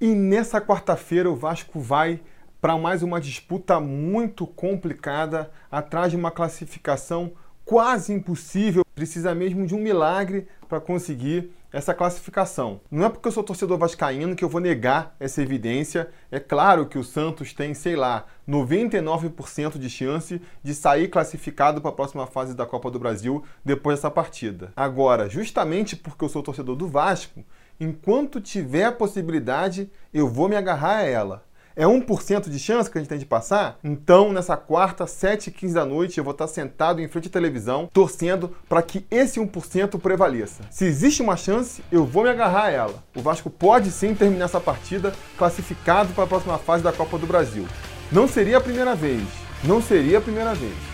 E nessa quarta-feira o Vasco vai para mais uma disputa muito complicada, atrás de uma classificação quase impossível. Precisa mesmo de um milagre para conseguir essa classificação. Não é porque eu sou torcedor vascaíno que eu vou negar essa evidência. É claro que o Santos tem, sei lá, 99% de chance de sair classificado para a próxima fase da Copa do Brasil depois dessa partida. Agora, justamente porque eu sou torcedor do Vasco, enquanto tiver a possibilidade, eu vou me agarrar a ela. É 1% de chance que a gente tem de passar? Então, nessa quarta, 7h15 da noite, eu vou estar sentado em frente à televisão, torcendo para que esse 1% prevaleça. Se existe uma chance, eu vou me agarrar a ela. O Vasco pode sim terminar essa partida classificado para a próxima fase da Copa do Brasil. Não seria a primeira vez. Não seria a primeira vez.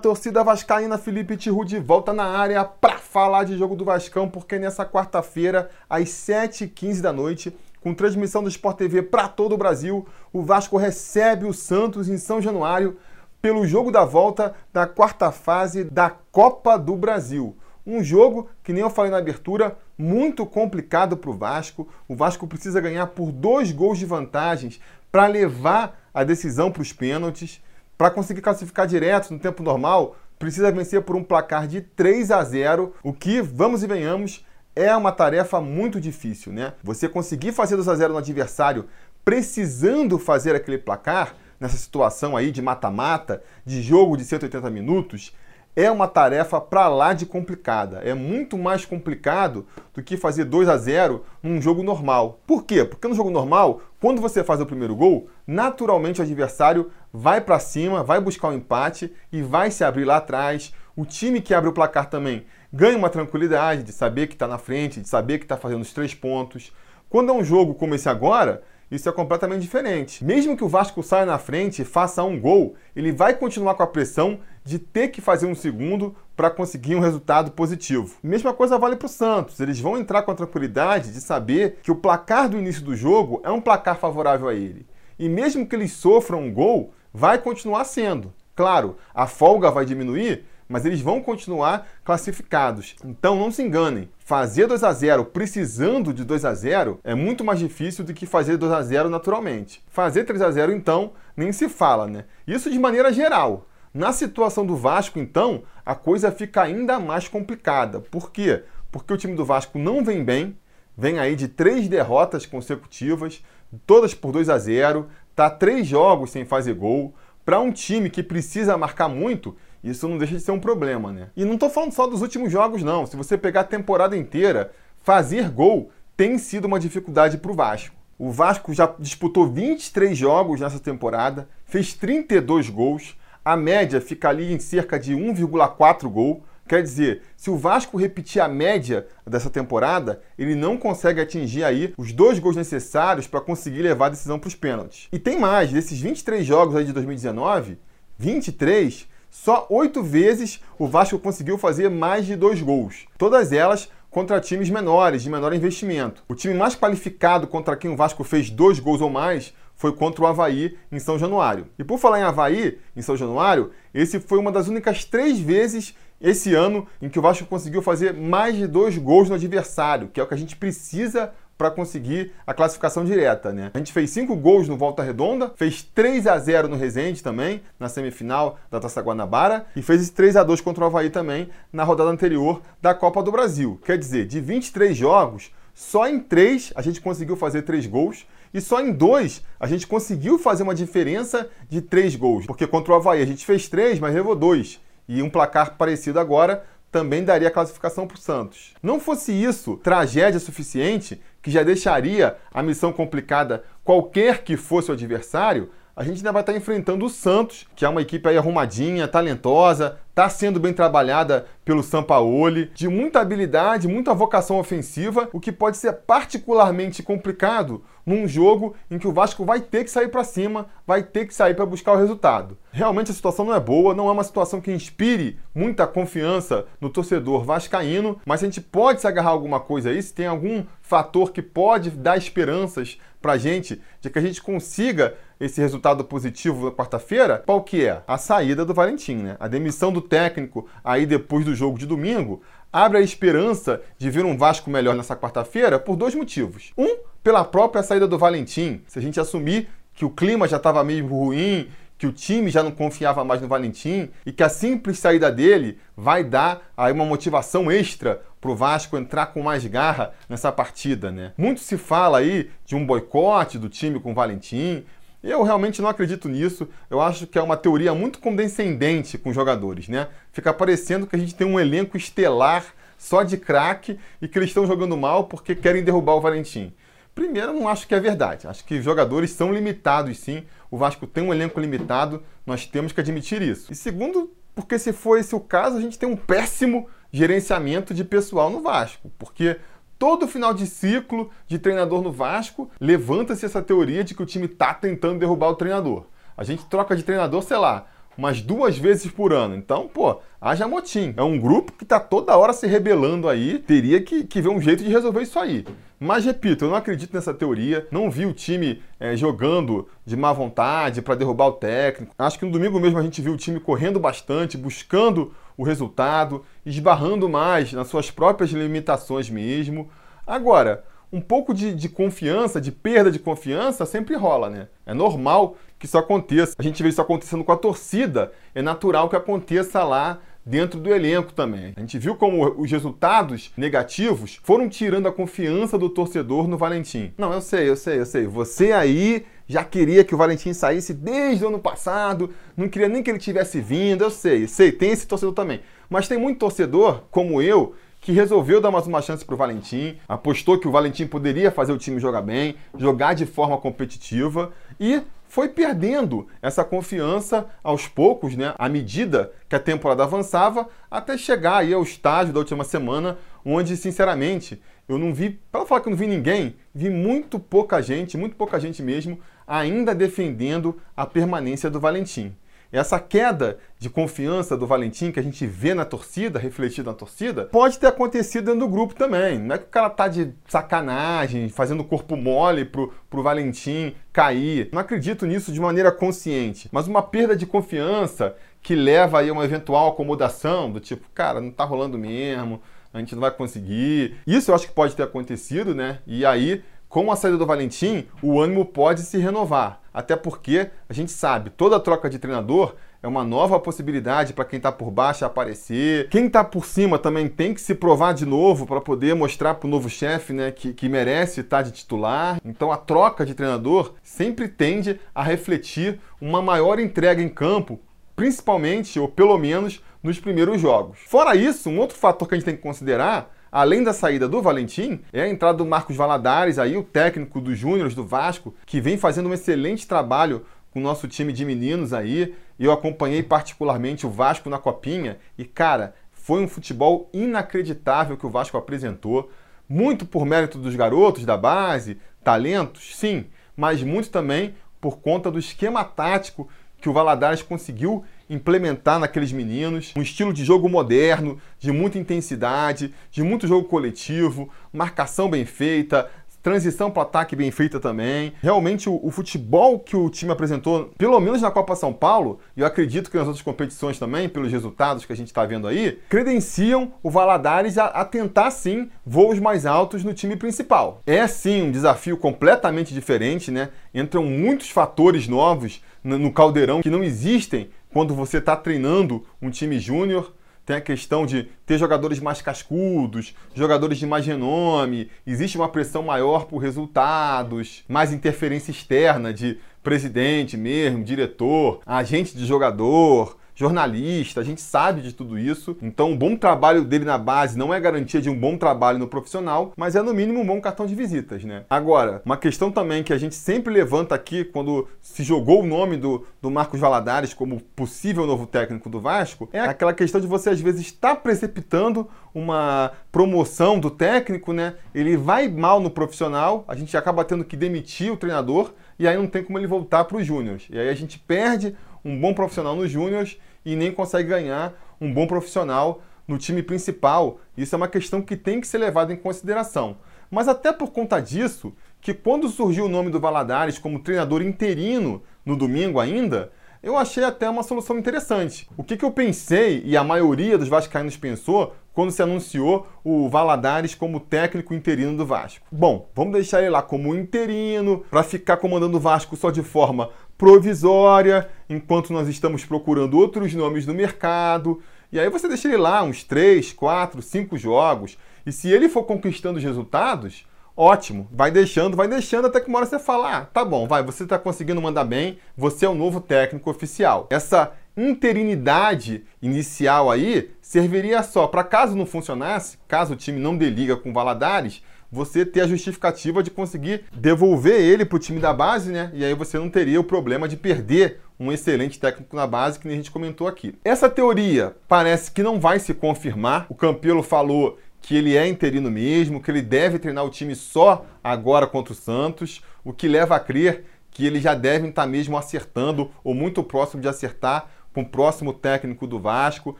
Torcida vascaína, Felipe Tiru de volta na área para falar de jogo do Vascão, porque nessa quarta-feira, às 7h15 da noite, com transmissão do Sport TV para todo o Brasil, o Vasco recebe o Santos em São Januário pelo jogo da volta da quarta fase da Copa do Brasil. Um jogo que nem eu falei na abertura, muito complicado para o Vasco. O Vasco precisa ganhar por dois gols de vantagens para levar a decisão para os pênaltis. Para conseguir classificar direto no tempo normal, precisa vencer por um placar de 3 a 0, o que, vamos e venhamos, é uma tarefa muito difícil, né? Você conseguir fazer 2 a 0 no adversário precisando fazer aquele placar, nessa situação aí de mata-mata, de jogo de 180 minutos, é uma tarefa para lá de complicada. É muito mais complicado do que fazer 2 a 0 num jogo normal. Por quê? Porque no jogo normal, quando você faz o primeiro gol, naturalmente o adversário vai para cima, vai buscar o um empate e vai se abrir lá atrás. O time que abre o placar também ganha uma tranquilidade de saber que está na frente, de saber que está fazendo os três pontos. Quando é um jogo como esse agora, isso é completamente diferente. Mesmo que o Vasco saia na frente e faça um gol, ele vai continuar com a pressão de ter que fazer um segundo para conseguir um resultado positivo. Mesma coisa vale para o Santos. Eles vão entrar com a tranquilidade de saber que o placar do início do jogo é um placar favorável a ele. E mesmo que eles sofram um gol, vai continuar sendo. Claro, a folga vai diminuir, mas eles vão continuar classificados. Então não se enganem, fazer 2 a 0 precisando de 2 a 0 é muito mais difícil do que fazer 2 a 0 naturalmente. Fazer 3 a 0 então nem se fala, né? Isso de maneira geral. Na situação do Vasco, então, a coisa fica ainda mais complicada. Por quê? Porque o time do Vasco não vem bem, vem aí de três derrotas consecutivas, todas por 2 a 0, tá três jogos sem fazer gol. Para um time que precisa marcar muito, isso não deixa de ser um problema, né? E não estou falando só dos últimos jogos, não. Se você pegar a temporada inteira, fazer gol tem sido uma dificuldade para o Vasco. O Vasco já disputou 23 jogos nessa temporada, fez 32 gols, a média fica ali em cerca de 1,4 gol. Quer dizer, se o Vasco repetir a média dessa temporada, ele não consegue atingir aí os dois gols necessários para conseguir levar a decisão para os pênaltis. E tem mais, desses 23 jogos aí de 2019, 23, só oito vezes o Vasco conseguiu fazer mais de dois gols. Todas elas contra times menores, de menor investimento. O time mais qualificado contra quem o Vasco fez dois gols ou mais foi contra o Havaí em São Januário. E por falar em Havaí, em São Januário, esse foi uma das únicas três vezes esse ano em que o Vasco conseguiu fazer mais de dois gols no adversário, que é o que a gente precisa para conseguir a classificação direta, né? A gente fez cinco gols no Volta Redonda, fez 3 a 0 no Resende também, na semifinal da Taça Guanabara, e fez esse 3 a 2 contra o Havaí também na rodada anterior da Copa do Brasil. Quer dizer, de 23 jogos, só em 3 a gente conseguiu fazer 3 gols e só em dois a gente conseguiu fazer uma diferença de três gols. Porque contra o Havaí a gente fez três, mas levou dois. E um placar parecido agora também daria a classificação para o Santos. Não fosse isso tragédia suficiente, que já deixaria a missão complicada qualquer que fosse o adversário, a gente ainda vai estar enfrentando o Santos, que é uma equipe aí arrumadinha, talentosa, está sendo bem trabalhada pelo Sampaoli, de muita habilidade, muita vocação ofensiva, o que pode ser particularmente complicado num jogo em que o Vasco vai ter que sair para cima, vai ter que sair para buscar o resultado. Realmente a situação não é boa, não é uma situação que inspire muita confiança no torcedor vascaíno, mas a gente pode se agarrar alguma coisa aí, se tem algum fator que pode dar esperanças para a gente de que a gente consiga esse resultado positivo na quarta-feira, qual que é? A saída do Valentim, né? A demissão do técnico aí depois do jogo de domingo abre a esperança de ver um Vasco melhor nessa quarta-feira por dois motivos. Um, pela própria saída do Valentim. Se a gente assumir que o clima já estava meio ruim, que o time já não confiava mais no Valentim e que a simples saída dele vai dar aí uma motivação extra para o Vasco entrar com mais garra nessa partida, né? Muito se fala aí de um boicote do time com o Valentim. Eu realmente não acredito nisso. Eu acho que é uma teoria muito condescendente com os jogadores, né? Fica parecendo que a gente tem um elenco estelar só de craque e que eles estão jogando mal porque querem derrubar o Valentim. Primeiro, não acho que é verdade. Acho que jogadores são limitados, sim. O Vasco tem um elenco limitado, nós temos que admitir isso. E segundo, porque se for esse o caso, a gente tem um péssimo gerenciamento de pessoal no Vasco. Porque todo final de ciclo de treinador no Vasco, levanta-se essa teoria de que o time está tentando derrubar o treinador. A gente troca de treinador, sei lá, umas duas vezes por ano. Então, pô, haja motim. É um grupo que está toda hora se rebelando aí, teria que, que ver um jeito de resolver isso aí. Mas repito, eu não acredito nessa teoria. Não vi o time é, jogando de má vontade para derrubar o técnico. Acho que no domingo mesmo a gente viu o time correndo bastante, buscando o resultado, esbarrando mais nas suas próprias limitações mesmo. Agora, um pouco de, de, confiança, de perda de confiança, sempre rola, né? É normal que isso aconteça. A gente vê isso acontecendo com a torcida, é natural que aconteça lá dentro do elenco também. A gente viu como os resultados negativos foram tirando a confiança do torcedor no Valentim. Não, eu sei, eu sei, eu sei. Você aí já queria que o Valentim saísse desde o ano passado, não queria nem que ele tivesse vindo, eu sei, sei, tem esse torcedor também. Mas tem muito torcedor, como eu, que resolveu dar mais uma chance para o Valentim, apostou que o Valentim poderia fazer o time jogar bem, jogar de forma competitiva e foi perdendo essa confiança aos poucos, né, à medida que a temporada avançava, até chegar aí ao estágio da última semana, onde, sinceramente, eu não vi, para falar que eu não vi ninguém, vi muito pouca gente, muito pouca gente mesmo, ainda defendendo a permanência do Valentim. Essa queda de confiança do Valentim que a gente vê na torcida, refletido na torcida, pode ter acontecido dentro do grupo também. Não é que o cara tá de sacanagem, fazendo corpo mole pro, pro Valentim cair. Não acredito nisso de maneira consciente. Mas uma perda de confiança que leva aí a uma eventual acomodação, do tipo, cara, não tá rolando mesmo, a gente não vai conseguir. Isso eu acho que pode ter acontecido, né? E aí com a saída do Valentim, o ânimo pode se renovar. Até porque a gente sabe, toda troca de treinador é uma nova possibilidade para quem está por baixo aparecer. Quem está por cima também tem que se provar de novo para poder mostrar para o novo chefe né, que, que merece estar de titular. Então a troca de treinador sempre tende a refletir uma maior entrega em campo, principalmente ou pelo menos nos primeiros jogos. Fora isso, um outro fator que a gente tem que considerar além da saída do Valentim, é a entrada do Marcos Valadares, aí o técnico dos Júniors do Vasco, que vem fazendo um excelente trabalho com o nosso time de meninos aí. Eu acompanhei particularmente o Vasco na Copinha e, cara, foi um futebol inacreditável que o Vasco apresentou. Muito por mérito dos garotos da base, talentos, sim, mas muito também por conta do esquema tático que o Valadares conseguiu implementar naqueles meninos um estilo de jogo moderno, de muita intensidade, de muito jogo coletivo, marcação bem feita, transição para ataque bem feita também. Realmente o, o, futebol que o time apresentou, pelo menos na Copa São Paulo, e eu acredito que nas outras competições também, pelos resultados que a gente está vendo aí, credenciam o Valadares a, a, tentar sim voos mais altos no time principal. É sim um desafio completamente diferente, né? Entram muitos fatores novos no, no caldeirão que não existem quando você está treinando um time júnior, tem a questão de ter jogadores mais cascudos, jogadores de mais renome, existe uma pressão maior por resultados, mais interferência externa de presidente mesmo, diretor, agente de jogador, jornalista, a gente sabe de tudo isso. Então, um bom trabalho dele na base não é garantia de um bom trabalho no profissional, mas é no mínimo um bom cartão de visitas, né? Agora, uma questão também que a gente sempre levanta aqui quando se jogou o nome do, do Marcos Valadares como possível novo técnico do Vasco é aquela questão de você às vezes estar precipitando uma promoção do técnico, né? Ele vai mal no profissional, a gente acaba tendo que demitir o treinador e aí não tem como ele voltar para os júniores. E aí a gente perde um bom profissional nos júniores e nem consegue ganhar um bom profissional no time principal. Isso é uma questão que tem que ser levada em consideração. Mas até por conta disso, que quando surgiu o nome do Valadares como treinador interino no domingo ainda, eu achei até uma solução interessante. O que, que eu pensei, e a maioria dos vascaínos pensou, quando se anunciou o Valadares como técnico interino do Vasco? Bom, vamos deixar ele lá como interino, para ficar comandando o Vasco só de forma provisória, enquanto nós estamos procurando outros nomes no mercado. E aí você deixa ele lá uns 3, 4, 5 jogos. E se ele for conquistando os resultados, ótimo. Vai deixando, vai deixando até que uma hora você fala: ah, tá bom, vai, você está conseguindo mandar bem, você é o novo técnico oficial. Essa interinidade inicial aí serviria só para caso não funcionasse, caso o time não deliga com Valadares, você ter a justificativa de conseguir devolver ele para o time da base, né? E aí você não teria o problema de perder um excelente técnico na base, que nem a gente comentou aqui. Essa teoria parece que não vai se confirmar. O Campelo falou que ele é interino mesmo, que ele deve treinar o time só agora contra o Santos, o que leva a crer que eles já devem estar mesmo acertando ou muito próximo de acertar com o próximo técnico do Vasco.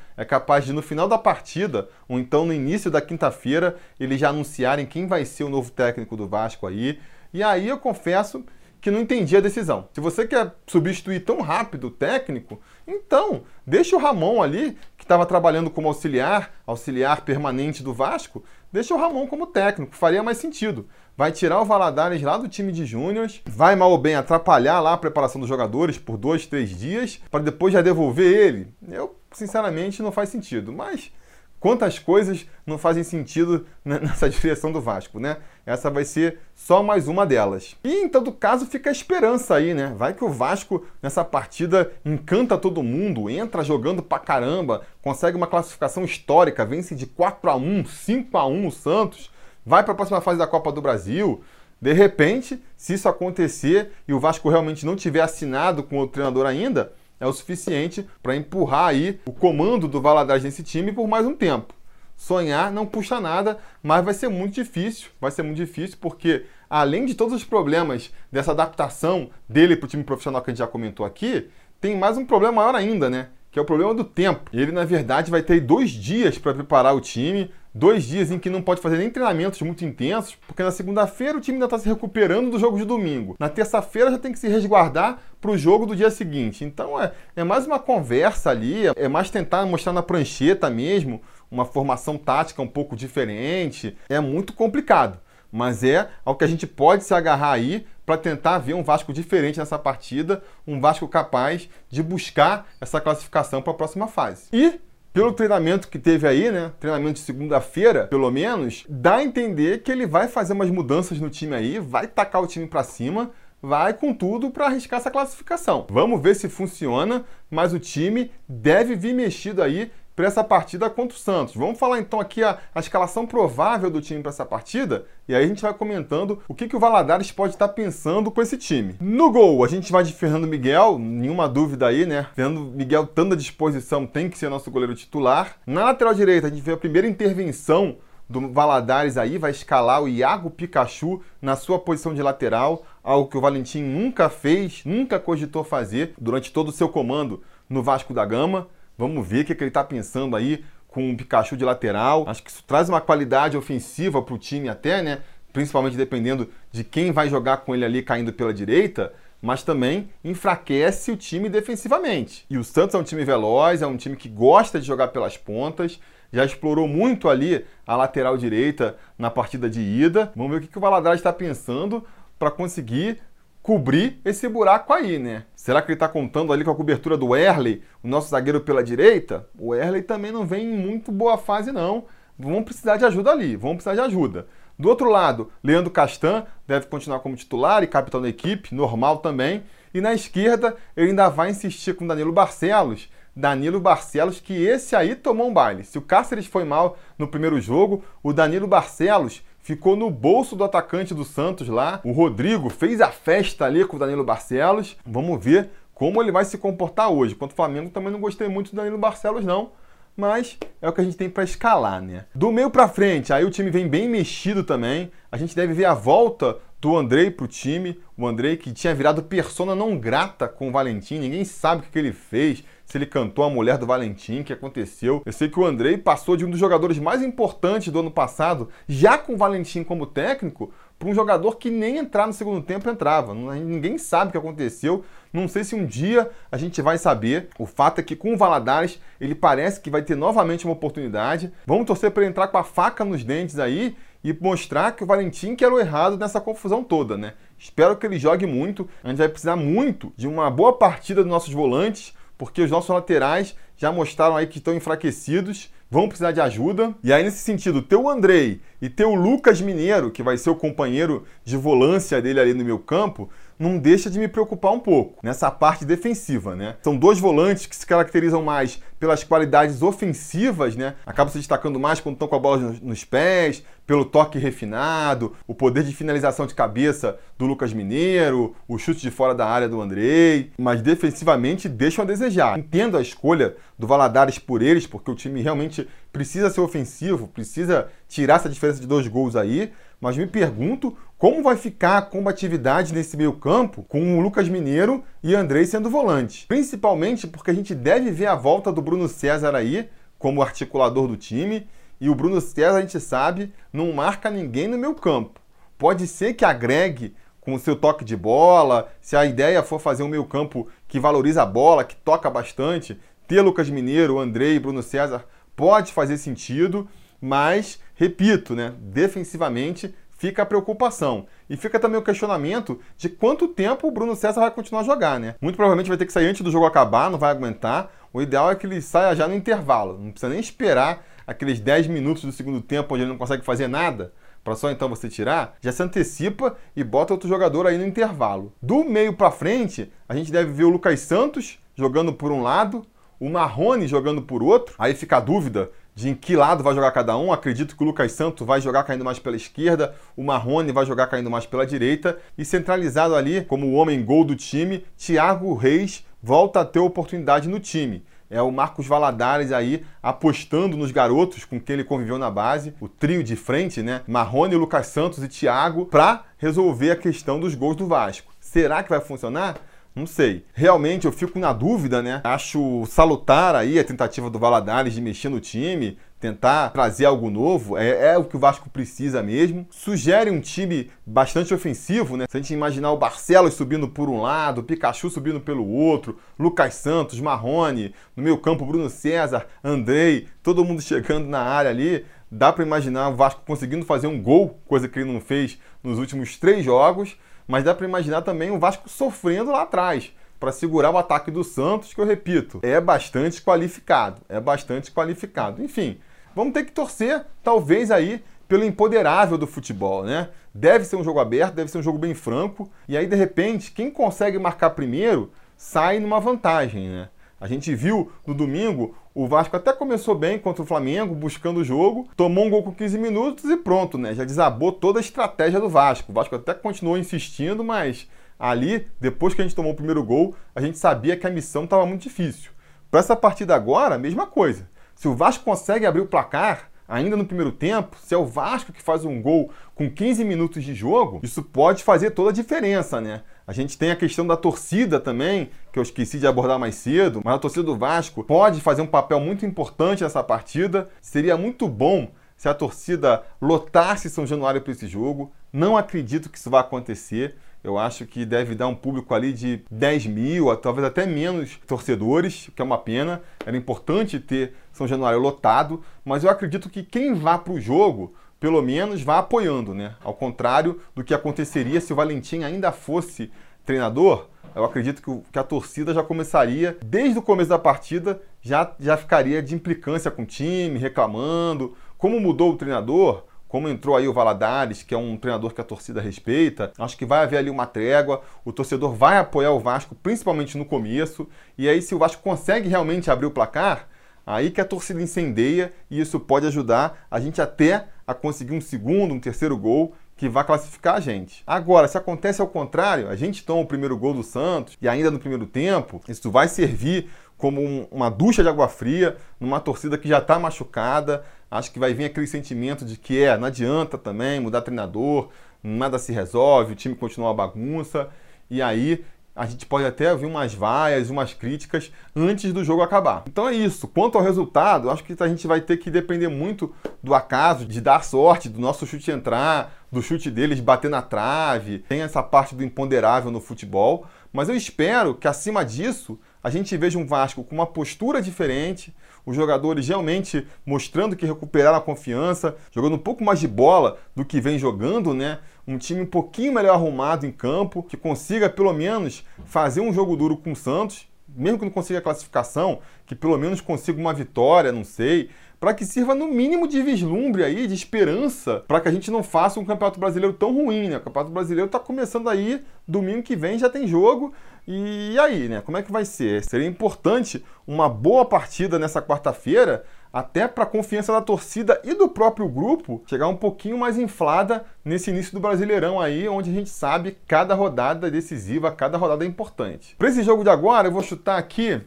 É capaz de no final da partida, ou então no início da quinta-feira, eles já anunciarem quem vai ser o novo técnico do Vasco aí. E aí eu confesso que não entendi a decisão. Se você quer substituir tão rápido o técnico, então deixa o Ramon ali, que estava trabalhando como auxiliar, auxiliar permanente do Vasco, deixa o Ramon como técnico, faria mais sentido. Vai tirar o Valadares lá do time de júniores, vai mal ou bem atrapalhar lá a preparação dos jogadores por dois, três dias, para depois já devolver ele. Eu, sinceramente, não faz sentido. Mas quantas coisas não fazem sentido nessa direção do Vasco, né? Essa vai ser só mais uma delas. E em todo caso fica a esperança aí, né? Vai que o Vasco nessa partida encanta todo mundo, entra jogando pra caramba, consegue uma classificação histórica, vence de 4 a 1, 5 a 1 o Santos, vai para a próxima fase da Copa do Brasil. De repente, se isso acontecer e o Vasco realmente não tiver assinado com o treinador ainda, é o suficiente para empurrar aí o comando do Valadares nesse time por mais um tempo. Sonhar não puxa nada, mas vai ser muito difícil. Vai ser muito difícil porque, além de todos os problemas dessa adaptação dele para o time profissional que a gente já comentou aqui, tem mais um problema maior ainda, né? Que é o problema do tempo. Ele, na verdade, vai ter dois dias para preparar o time, dois dias em que não pode fazer nem treinamentos muito intensos, porque na segunda-feira o time ainda está se recuperando do jogo de domingo. Na terça-feira já tem que se resguardar para o jogo do dia seguinte. Então é, é mais uma conversa ali, é mais tentar mostrar na prancheta mesmo uma formação tática um pouco diferente. É muito complicado, mas é ao que a gente pode se agarrar aí para tentar ver um Vasco diferente nessa partida, um Vasco capaz de buscar essa classificação para a próxima fase. E pelo treinamento que teve aí, né? Treinamento de segunda-feira, pelo menos, dá a entender que ele vai fazer umas mudanças no time aí, vai tacar o time para cima, vai com tudo para arriscar essa classificação. Vamos ver se funciona, mas o time deve vir mexido aí para essa partida contra o Santos. Vamos falar então aqui a, a escalação provável do time para essa partida e aí a gente vai comentando o que, que o Valadares pode estar tá pensando com esse time. No gol, a gente vai de Fernando Miguel, nenhuma dúvida aí, né? Fernando Miguel, tanto à disposição, tem que ser nosso goleiro titular. Na lateral direita, a gente vê a primeira intervenção do Valadares aí, vai escalar o Iago Pikachu na sua posição de lateral, algo que o Valentim nunca fez, nunca cogitou fazer durante todo o seu comando no Vasco da Gama. Vamos ver o que, que ele está pensando aí com o Pikachu de lateral. Acho que isso traz uma qualidade ofensiva para o time até, né? Principalmente dependendo de quem vai jogar com ele ali caindo pela direita, mas também enfraquece o time defensivamente. E o Santos é um time veloz, é um time que gosta de jogar pelas pontas, já explorou muito ali a lateral direita na partida de ida. Vamos ver o que, que o Valadares está pensando para conseguir cobrir esse buraco aí, né? Será que ele está contando ali com a cobertura do Erley, o nosso zagueiro pela direita? O Erley também não vem em muito boa fase, não. Vamos precisar de ajuda ali, vamos precisar de ajuda. Do outro lado, Leandro Castan deve continuar como titular e capitão da equipe, normal também. E na esquerda, ele ainda vai insistir com Danilo Barcelos, Danilo Barcelos, que esse aí tomou um baile. Se o Cáceres foi mal no primeiro jogo, o Danilo Barcelos ficou no bolso do atacante do Santos lá. O Rodrigo fez a festa ali com o Danilo Barcelos. Vamos ver como ele vai se comportar hoje. Quanto o Flamengo também não gostei muito do Danilo Barcelos não, mas é o que a gente tem para escalar, né? Do meio para frente, aí o time vem bem mexido também. A gente deve ver a volta do Andrei pro time. O Andrei que tinha virado persona não grata com o Valentim, ninguém sabe o que ele fez, se ele cantou a mulher do Valentim, que aconteceu. Eu sei que o Andrei passou de um dos jogadores mais importantes do ano passado, já com o Valentim como técnico, para um jogador que nem entrar no segundo tempo entrava. Ninguém sabe o que aconteceu. Não sei se um dia a gente vai saber. O fato é que com o Valadares ele parece que vai ter novamente uma oportunidade. Vamos torcer para entrar com a faca nos dentes aí e mostrar que o Valentim que era o errado nessa confusão toda, né? Espero que ele jogue muito. A gente vai precisar muito de uma boa partida dos nossos volantes, porque os nossos laterais já mostraram aí que estão enfraquecidos, vão precisar de ajuda. E aí, nesse sentido, ter o Andrei e ter o Lucas Mineiro, que vai ser o companheiro de volância dele ali no meu campo, não deixa de me preocupar um pouco nessa parte defensiva, né? São dois volantes que se caracterizam mais pelas qualidades ofensivas, né? Acabam se destacando mais quando estão com a bola nos pés, pelo toque refinado, o poder de finalização de cabeça do Lucas Mineiro, o chute de fora da área do Andrei, mas defensivamente deixam a desejar. Entendo a escolha do Valadares por eles, porque o time realmente precisa ser ofensivo, precisa tirar essa diferença de dois gols aí, mas me pergunto como vai ficar a combatividade nesse meio campo com o Lucas Mineiro e Andrei sendo volante. Principalmente porque a gente deve ver a volta do Bruno César aí como articulador do time. E o Bruno César, a gente sabe, não marca ninguém no meio campo. Pode ser que agregue com o seu toque de bola, se a ideia for fazer um meio campo que valoriza a bola, que toca bastante, ter Lucas Mineiro, Andrei, Bruno César pode fazer sentido, mas repito, né, defensivamente fica a preocupação. E fica também o questionamento de quanto tempo o Bruno César vai continuar a jogar, né? Muito provavelmente vai ter que sair antes do jogo acabar, não vai aguentar. O ideal é que ele saia já no intervalo. Não precisa nem esperar aqueles 10 minutos do segundo tempo onde ele não consegue fazer nada para só então você tirar, já se antecipa e bota outro jogador aí no intervalo. Do meio para frente, a gente deve ver o Lucas Santos jogando por um lado, o Marrone jogando por outro. Aí fica a dúvida de em que lado vai jogar cada um. Acredito que o Lucas Santos vai jogar caindo mais pela esquerda, o Marrone vai jogar caindo mais pela direita e centralizado ali como o homem gol do time, Thiago Reis volta a ter oportunidade no time. É o Marcos Valadares aí apostando nos garotos com quem ele conviveu na base, o trio de frente, né? Marrone, Lucas Santos e Thiago, para resolver a questão dos gols do Vasco. Será que vai funcionar? Não sei. Realmente eu fico na dúvida, né? Acho salutar aí a tentativa do Valadares de mexer no time, tentar trazer algo novo. É, é, o que o Vasco precisa mesmo. Sugere um time bastante ofensivo, né? Se a gente imaginar o Barcelos subindo por um lado, o Pikachu subindo pelo outro, Lucas Santos, Marrone, no meu campo Bruno César, Andrei, todo mundo chegando na área ali. Dá para imaginar o Vasco conseguindo fazer um gol, coisa que ele não fez nos últimos três jogos mas dá para imaginar também o Vasco sofrendo lá atrás para segurar o ataque do Santos, que eu repito, é bastante qualificado, é bastante qualificado. Enfim, vamos ter que torcer, talvez aí pelo empoderável do futebol, né? Deve ser um jogo aberto, deve ser um jogo bem franco, e aí de repente, quem consegue marcar primeiro sai numa vantagem, né? A gente viu no domingo, o Vasco até começou bem contra o Flamengo, buscando o jogo, tomou um gol com 15 minutos e pronto, né? Já desabou toda a estratégia do Vasco. O Vasco até continuou insistindo, mas ali, depois que a gente tomou o primeiro gol, a gente sabia que a missão estava muito difícil. Para essa partida agora, a mesma coisa. Se o Vasco consegue abrir o placar, ainda no primeiro tempo, se é o Vasco que faz um gol com 15 minutos de jogo, isso pode fazer toda a diferença, né? A gente tem a questão da torcida também, que eu esqueci de abordar mais cedo, mas a torcida do Vasco pode fazer um papel muito importante nessa partida. Seria muito bom se a torcida lotasse São Januário para esse jogo. Não acredito que isso vai acontecer. Eu acho que deve dar um público ali de 10 mil, talvez até menos torcedores, que é uma pena. Era importante ter São Januário lotado, mas eu acredito que quem vá para o jogo, pelo menos vá apoiando, né? Ao contrário do que aconteceria se o Valentim ainda fosse treinador, eu acredito que, que a torcida já começaria, desde o começo da partida, já, já ficaria de implicância com o time, reclamando. Como mudou o treinador, como entrou aí o Valadares, que é um treinador que a torcida respeita, acho que vai haver ali uma trégua, o torcedor vai apoiar o Vasco, principalmente no começo, e aí se o Vasco consegue realmente abrir o placar, aí que a torcida incendeia e isso pode ajudar a gente até a conseguir um segundo, um terceiro gol que vai classificar a gente. Agora, se acontece ao contrário, a gente toma o primeiro gol do Santos e ainda no primeiro tempo, isso vai servir como um, uma ducha de água fria numa torcida que já está machucada. Acho que vai vir aquele sentimento de que é, não adianta também mudar treinador, nada se resolve, o time continua uma bagunça. E aí a gente pode até ouvir umas vaias, umas críticas antes do jogo acabar. Então é isso. Quanto ao resultado, acho que a gente vai ter que depender muito do acaso, de dar sorte, do nosso chute entrar, do chute deles bater na trave. Tem essa parte do imponderável no futebol. Mas eu espero que acima disso a gente veja um Vasco com uma postura diferente, os jogadores realmente mostrando que recuperaram a confiança, jogando um pouco mais de bola do que vem jogando, né? Um time um pouquinho melhor arrumado em campo, que consiga pelo menos fazer um jogo duro com o Santos, mesmo que não consiga a classificação, que pelo menos consiga uma vitória, não sei, para que sirva no mínimo de vislumbre aí, de esperança, para que a gente não faça um Campeonato Brasileiro tão ruim, né? O Campeonato Brasileiro está começando aí, domingo que vem já tem jogo, e aí, né? Como é que vai ser? Seria importante uma boa partida nessa quarta-feira, até para a confiança da torcida e do próprio grupo chegar um pouquinho mais inflada nesse início do Brasileirão aí, onde a gente sabe cada rodada é decisiva, cada rodada é importante. Para esse jogo de agora, eu vou chutar aqui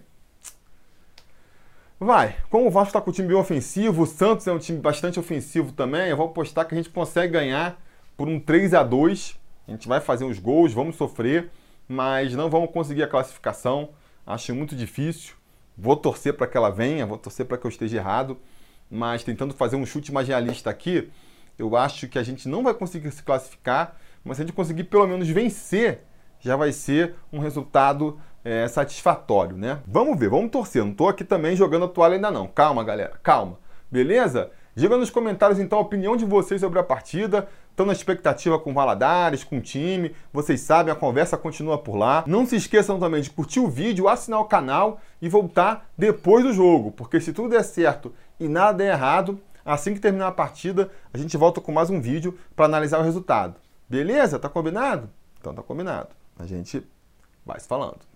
Vai. Como o Vasco está com o time bem ofensivo, o Santos é um time bastante ofensivo também, eu vou apostar que a gente consegue ganhar por um 3 a 2 A gente vai fazer uns gols, vamos sofrer, mas não vamos conseguir a classificação. Acho muito difícil. Vou torcer para que ela venha, vou torcer para que eu esteja errado, mas tentando fazer um chute mais realista aqui, eu acho que a gente não vai conseguir se classificar, mas se a gente conseguir pelo menos vencer, já vai ser um resultado é, satisfatório, né? Vamos ver, vamos torcer. Não estou aqui também jogando a toalha ainda não. Calma, galera, calma. Beleza? Diga nos comentários então a opinião de vocês sobre a partida. Estão na expectativa com Valadares, com o time. Vocês sabem, a conversa continua por lá. Não se esqueçam também de curtir o vídeo, assinar o canal e voltar depois do jogo. Porque se tudo der certo e nada der errado, assim que terminar a partida, a gente volta com mais um vídeo para analisar o resultado. Beleza? Tá combinado? Então tá combinado. A gente vai se falando.